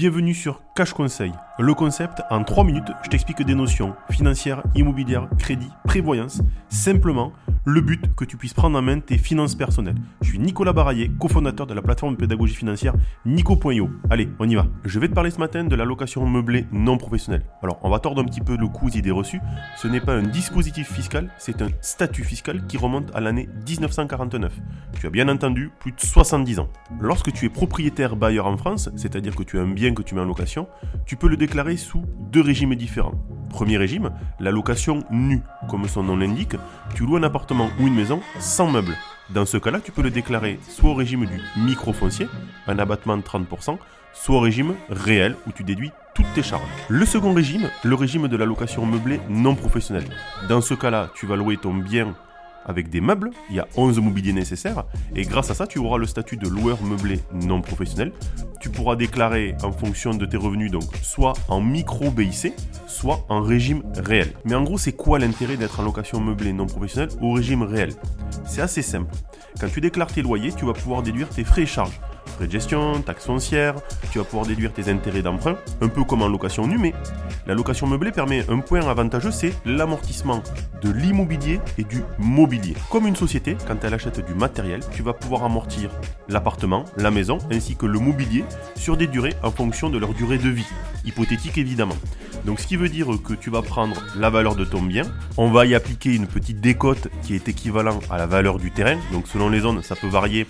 Bienvenue sur Cash Conseil. Le concept, en 3 minutes, je t'explique des notions financières, immobilières, crédit, prévoyance. Simplement, le but que tu puisses prendre en main tes finances personnelles. Je suis Nicolas Baraillé, cofondateur de la plateforme de pédagogie financière Nico.io. Allez, on y va. Je vais te parler ce matin de la location meublée non professionnelle. Alors, on va tordre un petit peu le coup idées reçues. Ce n'est pas un dispositif fiscal, c'est un statut fiscal qui remonte à l'année 1949. Tu as bien entendu, plus de 70 ans. Lorsque tu es propriétaire bailleur en France, c'est-à-dire que tu as un bien que tu mets en location, tu peux le déclarer sous deux régimes différents. Premier régime, la location nue. Comme son nom l'indique, tu loues un appartement ou une maison sans meubles. Dans ce cas-là, tu peux le déclarer soit au régime du microfoncier, un abattement de 30%, soit au régime réel où tu déduis toutes tes charges. Le second régime, le régime de la location meublée non professionnelle. Dans ce cas-là, tu vas louer ton bien avec des meubles, il y a 11 mobiliers nécessaires, et grâce à ça, tu auras le statut de loueur meublé non professionnel. Tu pourras déclarer en fonction de tes revenus, donc soit en micro BIC, soit en régime réel. Mais en gros, c'est quoi l'intérêt d'être en location meublée non professionnelle au régime réel? C'est assez simple. Quand tu déclares tes loyers, tu vas pouvoir déduire tes frais et charges de gestion, taxes foncières, tu vas pouvoir déduire tes intérêts d'emprunt, un peu comme en location nue, mais la location meublée permet un point avantageux, c'est l'amortissement de l'immobilier et du mobilier. Comme une société, quand elle achète du matériel, tu vas pouvoir amortir l'appartement, la maison, ainsi que le mobilier sur des durées en fonction de leur durée de vie, hypothétique évidemment. Donc ce qui veut dire que tu vas prendre la valeur de ton bien, on va y appliquer une petite décote qui est équivalent à la valeur du terrain. Donc selon les zones, ça peut varier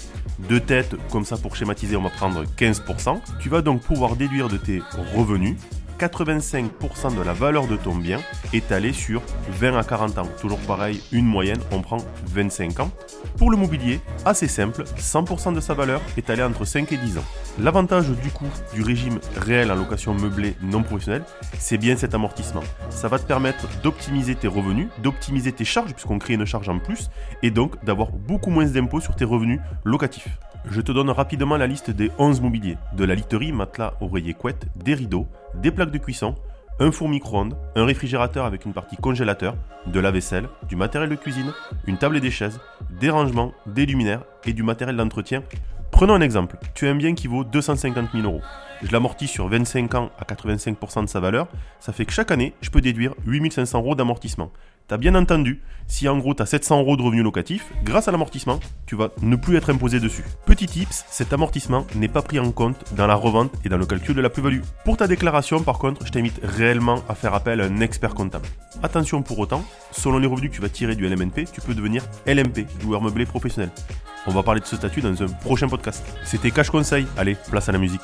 de tête, comme ça pour schématiser, on va prendre 15%. Tu vas donc pouvoir déduire de tes revenus 85% de la valeur de ton bien étalée sur 20 à 40 ans. Toujours pareil, une moyenne, on prend 25 ans. Pour le mobilier, assez simple, 100% de sa valeur étalée entre 5 et 10 ans. L'avantage du coût du régime réel en location meublée non professionnelle, c'est bien cet amortissement. Ça va te permettre d'optimiser tes revenus, d'optimiser tes charges, puisqu'on crée une charge en plus, et donc d'avoir beaucoup moins d'impôts sur tes revenus locatifs. Je te donne rapidement la liste des 11 mobiliers, de la literie, matelas, oreiller, couette, des rideaux, des plaques de cuisson, un four micro-ondes, un réfrigérateur avec une partie congélateur, de la vaisselle, du matériel de cuisine, une table et des chaises, des rangements, des luminaires et du matériel d'entretien. Prenons un exemple. Tu as un bien qui vaut 250 000 euros. Je l'amortis sur 25 ans à 85% de sa valeur. Ça fait que chaque année, je peux déduire 8500 euros d'amortissement. T'as bien entendu, si en gros tu as 700 euros de revenus locatifs, grâce à l'amortissement, tu vas ne plus être imposé dessus. Petit tips, cet amortissement n'est pas pris en compte dans la revente et dans le calcul de la plus-value. Pour ta déclaration, par contre, je t'invite réellement à faire appel à un expert comptable. Attention pour autant, selon les revenus que tu vas tirer du LMNP, tu peux devenir LMP, loueur meublé professionnel. On va parler de ce statut dans un prochain podcast. C'était Cash Conseil, allez, place à la musique.